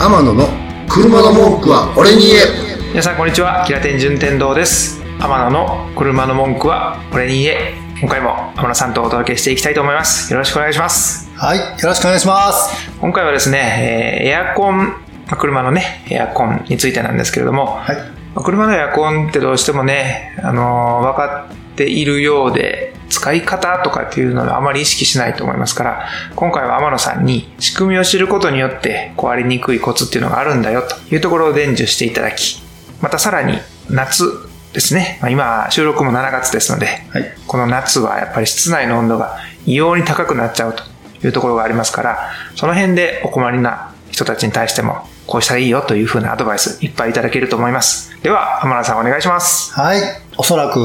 天野の車の文句は俺に言え。皆さんこんにちは。キラテン順天堂です。天野の車の文句は俺に言え。今回も天野さんとお届けしていきたいと思います。よろしくお願いします。はいよろしくお願いします。今回はですね、えーエアコンまあ車のねエアコンについてなんですけれども、はい。まあ車のエアコンってどうしてもね、あのー分かっているようで、使い方とかっていうのをあまり意識しないと思いますから、今回は天野さんに仕組みを知ることによって壊れにくいコツっていうのがあるんだよというところを伝授していただき、またさらに夏ですね、まあ、今収録も7月ですので、はい。この夏はやっぱり室内の温度が異様に高くなっちゃうというところがありますから、その辺でお困りな人たちに対しても、こうしたらいいよというふうなアドバイスいっぱいいただけると思います。では、浜田さんお願いします。はいおそらく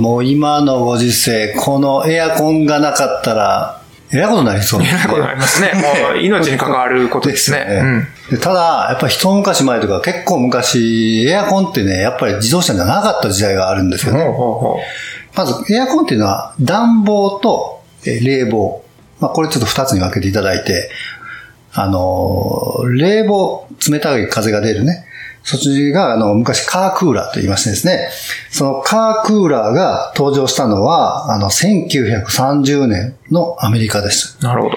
もう今のご時世このエアコンがなかったらえらいことになりそうですねえらいことになりますね。もう命に関わることですね。ですよでただ、やっぱり一昔前とか結構昔、エアコンってね、やっぱり自動車じゃなかった時代があるんですようん。ほうね。ほうほまず、エアコンっていうのは暖房とえー冷房。まあ、これちょっと二つに分けていただいて、あのー、冷房、冷たい風が出るね。そっちが、あの、昔カークーラーと言いましてですね、そのカークーラーが登場したのは、あの、1930年のアメリカです。う。なるほど。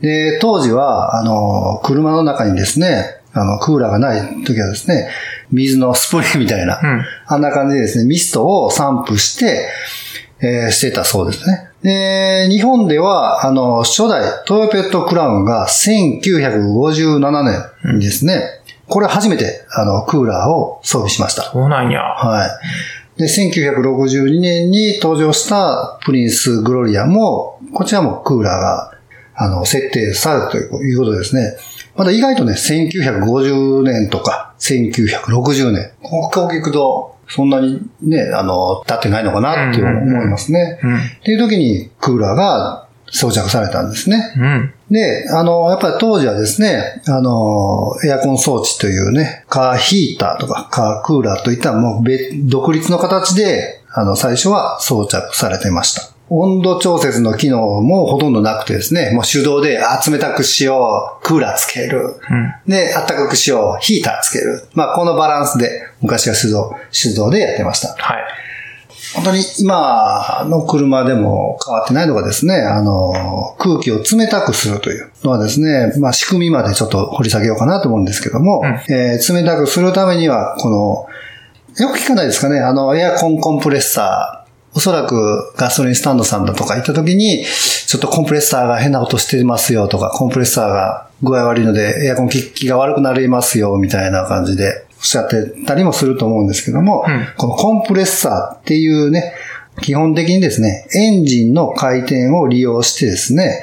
で、当時は、あの、車の中にですね、あの、クーラーがない時はですね、水のスプレーみたいな、うんあんな感じでですね、ミストを散布して、えーしてたそうですね。で、日本では、あの、初代トヨペットクラウンが1957年にですね、これ初めて、あの、クーラーを装備しました。そうなんや。はい。で、1962年に登場したプリンスグロリアも、こちらもクーラーが、あの、設定されたということですね。まだ意外とね、1950年とか、1960年。ここを聞くと、そんなにね、あの、経ってないのかなって思いますね。うん。っていう時にクーラーが装着されたんですね。うん。で、あの、やっぱり当時はですね、あの、エアコン装置というね、カーヒーターとかカークーラーといったもう別、独立の形で、あの、最初は装着されてました。温度調節の機能もほとんどなくてですね、もう手動で、あ、冷たくしよう、クーラーつける。うん。で、暖かくしよう、ヒーターつける。まあ、このバランスで、昔は手動、手動でやってました。はい。本当に今の車でも変わってないのがですね、あの、空気を冷たくするというのはですね、まあ仕組みまでちょっと掘り下げようかなと思うんですけども、うんえー冷たくするためには、この、よく聞かないですかね、あの、エアコンコンプレッサー、おそらくガソリンスタンドさんだとか行った時に、ちょっとコンプレッサーが変なことしてますよとか、コンプレッサーが具合悪いのでエアコン効きが悪くなりますよみたいな感じでおっしゃってたりもすると思うんですけども、うん。このコンプレッサーっていうね、基本的にですね、エンジンの回転を利用してですね、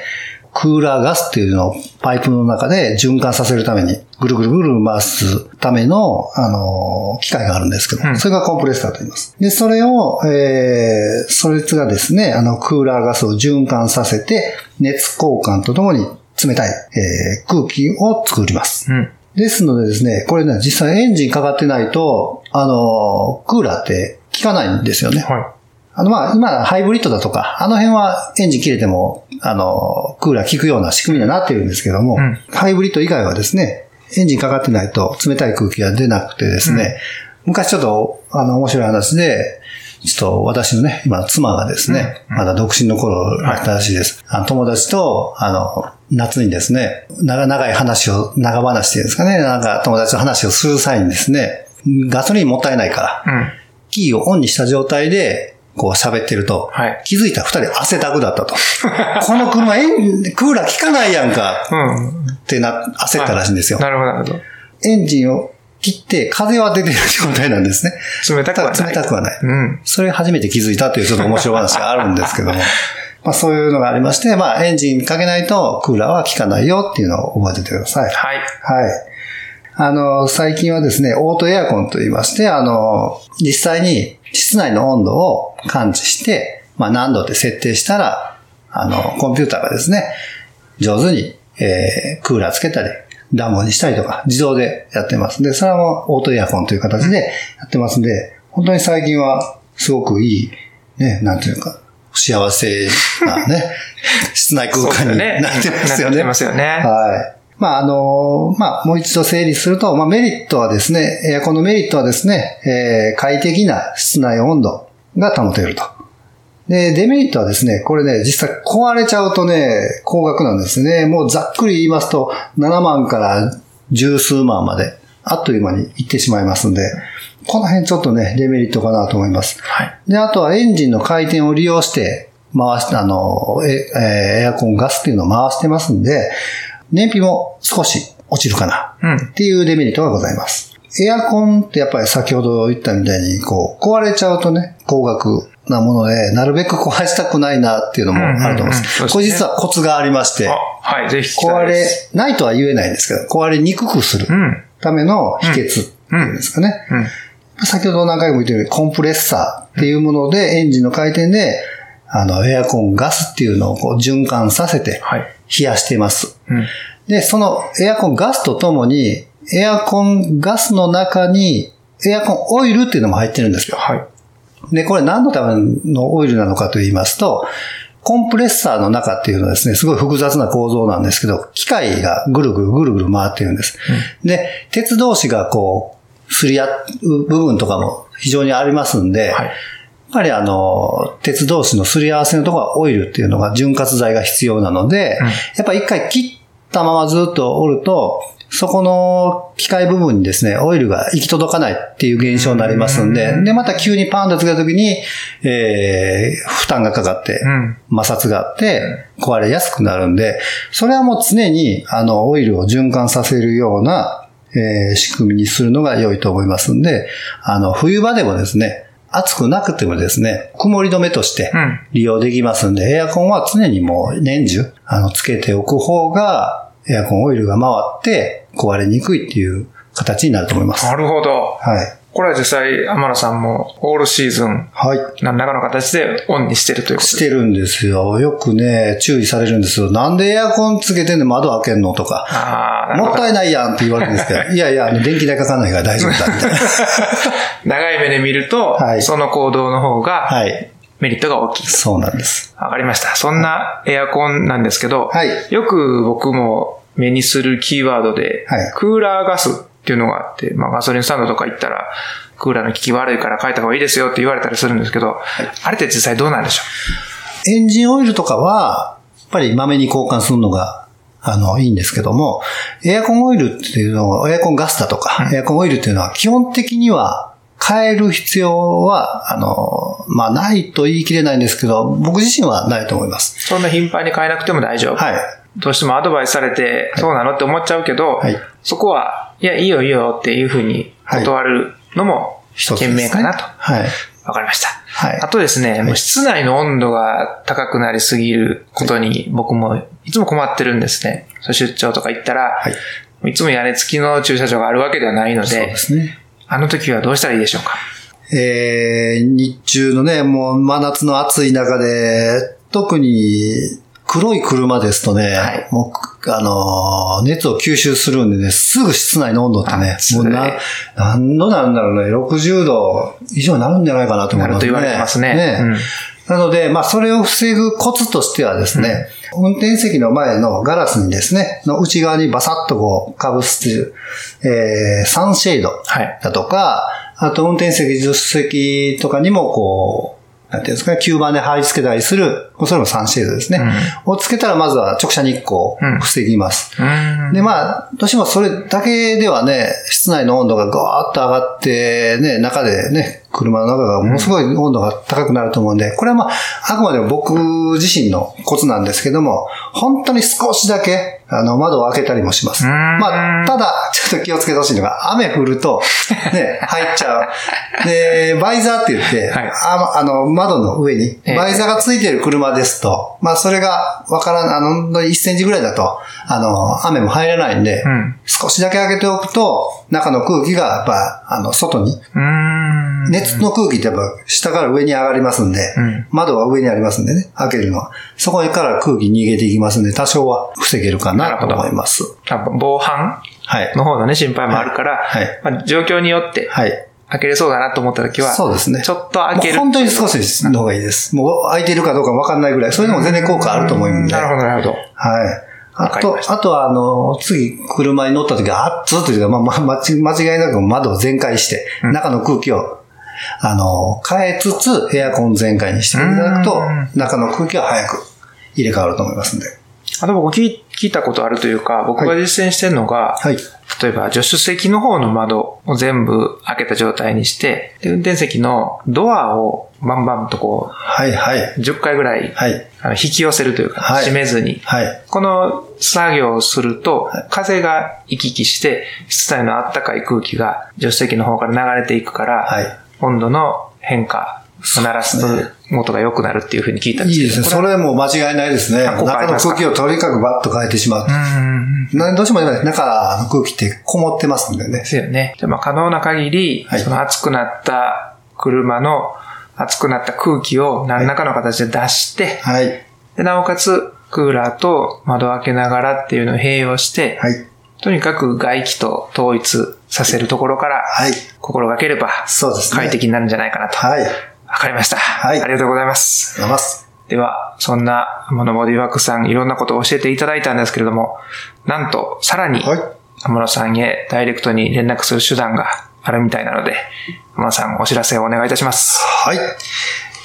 クーラーガスっていうのをパイプの中で循環させるために、ぐるぐるぐる回すための、あの、機械があるんですけど、うんそれがコンプレッサーと言います。で、それを、えー、そいつがですね、あの、クーラーガスを循環させて、熱交換とともに冷たい、えー空気を作ります。うん。ですのでですね、これね、実際エンジンかかってないと、あの、クーラーって効かないんですよね。はあの、まあ、今、ハイブリッドだとか、あの辺はエンジン切れても、あの、クーラー効くような仕組みにはなってるんですけども、うん。ハイブリッド以外はですね、エンジンかかってないと冷たい空気が出なくてですね、昔ちょっと、あの、面白い話で、ちょっと私のね、今、妻がですね、まだ独身の頃だったらしいです。あの友達と、あの、夏にですね、長長い話を、長話っていうんですかね、なんか友達と話をする際にですね、ガソリンもったいないから、うん。キーをオンにした状態で、こう喋ってると、はい気づいたら二人汗だくだったと。この車エン、クーラー効かないやんかうん。ってな、焦ったらしいんですよ。なるほど、なるほど。エンジンを切って風は出てる状態なんですね。冷たくはない。冷たくはない。うん。それ初めて気づいたというちょっと面白い話があるんですけども。まあそういうのがありまして、まあエンジンかけないとクーラーは効かないよっていうのを覚えててください。はい。はい。あの、最近はですね、オートエアコンと言いまして、あの、実際に室内の温度を感知して、まあ何度って設定したら、あの、コンピューターがですね、上手に、えー、クーラーつけたり、暖房にしたりとか、自動でやってます。で、それはもうオートエアコンという形でやってますんで、本当に最近はすごくいい、ね、なんていうか、幸せなね、室内空間になってますよね。なってますよね。はい。まあ、あの、まあ、もう一度整理すると、まあ、メリットはですね、エアコンのメリットはですね、えー、快適な室内温度が保てると。で、デメリットはですね、これね、実際壊れちゃうとね、高額なんですね。もうざっくり言いますと、7万から十数万まで、あっという間に行ってしまいますんで、この辺ちょっとね、デメリットかなと思います。はい。で、あとはエンジンの回転を利用して回して、あの、ええーエアコンガスっていうのを回してますんで、燃費も少し落ちるかなうん。っていうデメリットがございます。エアコンってやっぱり先ほど言ったみたいに、こう、壊れちゃうとね、高額なもので、なるべく壊したくないなっていうのもあると思いまうんうんうんす。これ実はコツがありましてあ、、はい、ぜひ壊れ。ないとは言えないんですけど、壊れにくくするうん。ための秘訣っていうんですかね。うん。先ほど何回も言ったように、コンプレッサーっていうもので、エンジンの回転で、あの、エアコンガスっていうのをこう循環させて、はい。冷やしています。うん。で、そのエアコンガスとともに、エアコンガスの中に、エアコンオイルっていうのも入ってるんですよ。はい。で、これ何のためのオイルなのかと言いますと、コンプレッサーの中っていうのはですね、すごい複雑な構造なんですけど、機械がぐるぐるぐるぐる回ってるんです。で、鉄同士がこう、すり合う部分とかも非常にありますんで、はい。やっぱりあの、鉄同士のすり合わせのところはオイルっていうのが潤滑剤が必要なので、うんやっぱり一回切ったままずっとおると、そこの機械部分にですね、オイルが行き届かないっていう現象になりますんで、で、また急にパーンとつけた時に、えー、負担がかかって、うん。摩擦があって壊れやすくなるんで、それはもう常にあのオイルを循環させるような、えー仕組みにするのが良いと思いますんで、あの冬場でもですね、暑くなくてもですね、曇り止めとしてうん利用できますんで、エアコンは常にもう年中あのつけておく方がエアコンオイルが回って壊れにくいっていう形になると思います。なるほど。はい。これは実際、天野さんもオールシーズン、はい。何らかの形でオンにしてるということしてるんですよ。よくね、注意されるんですよ。なんでエアコンつけてんで窓開けんのとか。ああ、もったいないやんって言われるんですけど、いやいや、電気代かかんないから大丈夫だ、みたいな。長い目で見ると、はいその行動の方がはい。メリットが大きい。そうなんです。わかりました。そんなエアコンなんですけど、はいよく僕も目にするキーワードで、はいクーラーガスっていうのがあって、まあガソリンスタンドとか行ったら、クーラーの効き悪いから変えた方がいいですよって言われたりするんですけど、あれって実際どうなんでしょエンジンオイルとかは、やっぱりまめに交換するのが、あの、いいんですけども、エアコンオイルっていうのは、エアコンガスだとか、エアコンオイルっていうのは基本的には変える必要は、あの、まあ、ないと言い切れないんですけど、僕自身はないと思います。うそんな頻繁に変えなくても大丈夫。はい。どうしてもアドバイスされて、そうなのって思っちゃうけど、はいそこは、いや、いいよいいよっていうふうに断るのも、賢明かなと。はい。わかりました。はいあとですね、もう室内の温度が高くなりすぎることに僕もいつも困ってるんですね。そう出張とか行ったら、はい。いつも屋根付きの駐車場があるわけではないのでそうで、すね。あの時はどうしたらいいでしょうか？えー、日中のね、もう真夏の暑い中で、特に黒い車ですとね、はいもう、あのー、熱を吸収するんでね、すぐ室内の温度ってね、もうな、何度なんだろうね、60度以上になるんじゃないかなと思ますね。ないると言われてますね。うんなので、まあ、それを防ぐコツとしてはですね、運転席の前のガラスにですね、の内側にバサッとこう、被すっていう、えー、サンシェードはい。だとか、あと運転席、助手席とかにもこう、なんていうんですかね、吸盤で貼り付けたりする、それもサンシェードですね。をつけたらまずは直射日光を防ぎます。うーん。で、まあ、どうしてもそれだけではね、室内の温度がガーッと上がって、ね、中でね、車の中がものすごい温度が高くなると思うんで、これはまあ、あくまでも僕自身のコツなんですけども、本当に少しだけ、あの、窓を開けたりもします。まあ、ただ、ちょっと気をつけてほしいのが、雨降ると、ね、入っちゃう。で、バイザーって言って、はいああの、窓の上に、ええバイザーがついてる車ですと、まあ、それがわからん、あの、1センチぐらいだと、あの、雨も入らないんで、うん少しだけ開けておくと、中の空気がやっぱ、あの、外に、うーん。熱の空気ってやっぱ下から上に上がりますんで、うん窓は上にありますんでね、開けるのは。そこから空気逃げていきますんで、多少は防げるかなと思います。防犯？はい。の方のね、心配もあるから、はいまあ、状況によってはい。開けれそうだなと思った時は、そうですね。ちょっと開ける。本当に少しの方がいいです。もう開いてるかどうかわかんないぐらい、そういうのも全然効果あると思うんで。なるほど、なるほど。はい。あと、あとは、あの、次、車に乗った時は、熱っというか、まあ、まあ、間違いなく窓を全開して、中の空気を、あの、変えつつ、エアコン全開にしていただくと、中の空気は早く入れ替わると思いますんで。あと僕聞いたことあるというか、僕が実践してるのが、はい、例えば助手席の方の窓を全部開けた状態にして、で運転席のドアをバンバンとこう、はいはい。10回ぐらい、はい。あの引き寄せるというか、はい、閉めずに、はい。この作業をすると、風が行き来して、室内の暖かい空気が助手席の方から流れていくから、はい。温度の変化鳴らすと元が良くなるっていうふうに聞いたんですけど。いいですね。それも間違いないですね。中の空気をとにかくバッと変えてしまう。うんどうしても今、中の空気ってこもってますんでね。ですよね。でも可能な限り、はい、その熱くなった車の熱くなった空気を何らかの形で出して、はい。でなおかつ、クーラーと窓を開けながらっていうのを併用して、はい。とにかく外気と統一させるところから、はい。心がければ、そうですね。快適になるんじゃないかなと。はい。わかりました。はい。ありがとうございます。ありがとうございます。では、そんな、モノボディワークさん、いろんなことを教えていただいたんですけれども、なんと、さらに、はい。天野さんへダイレクトに連絡する手段があるみたいなので、天野さんお知らせをお願いいたします。はい。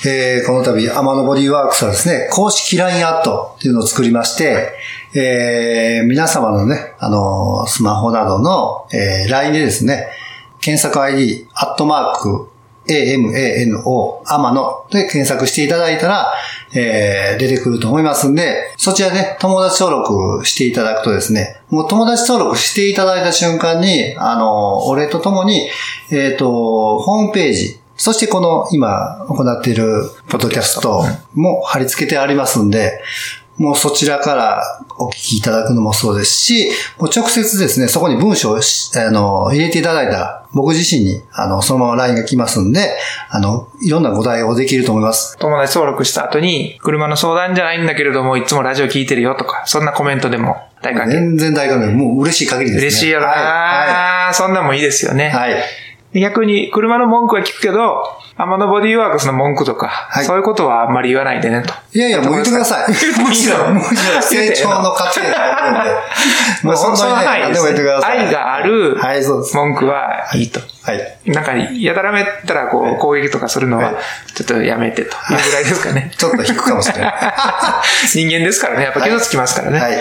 えー、この度、アマノボディワークスはですね、公式 LINE アットっていうのを作りまして、えー、皆様のね、あのー、スマホなどの、えー、LINE でですね、検索 ID、アットマーク、AMANO、アマノで検索していただいたら、えー、出てくると思いますんで、そちらで友達登録していただくとですね、もう友達登録していただいた瞬間に、あの、お礼とともに、えっ、ー、と、ホームページ、そしてこの今行っているポッドキャストも貼り付けてありますんで、もうそちらからお聞きいただくのもそうですし、もう直接ですね、そこに文章をあの入れていただいたら、僕自身に、あの、そのまま LINE が来ますんで、あの、いろんなご対応できると思います。友達登録した後に、車の相談じゃないんだけれども、いつもラジオ聞いてるよとか、そんなコメントでも大歓迎。全然大歓迎。もう嬉しい限りですね。嬉しいよな、はいはい、そんなもいいですよね。はい。逆に、車の文句は聞くけど、天のボディーワークスの文句とか、はい、そういうことはあんまり言わないでねと。いやいや、もう言ってください。むしろ、むしろ成長の過程があるんで。もう本当にね、何でも言ってください。愛がある文句はいいと。はい。なんか、やたらめったらこう、攻撃とかするのは、ちょっとやめてというぐらいですかね。ちょっと引くかもしれない。人間ですからね、やっぱ傷つきますからね。はい。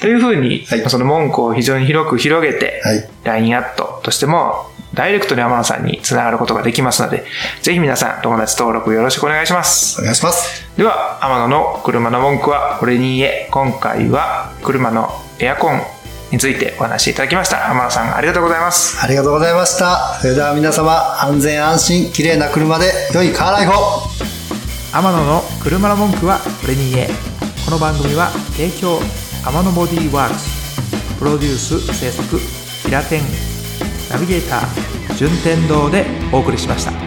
というふうに、その文句を非常に広く広げて、LINE アットとしてもダイレクトに天野さんにつながることができますので、ぜひ皆さん友達登録よろしくお願いします。お願いします。では、天野の車の文句はこれに言え、今回は車のエアコンについてお話しいただきました。天野さんありがとうございます。ありがとうございました。それでは皆様、安全安心、綺麗な車で良いカーライフを天野の車の文句はこれに言え。この番組は提供天野ボディーワークスプロデュース制作平天ナビゲーター順天堂でお送りしました。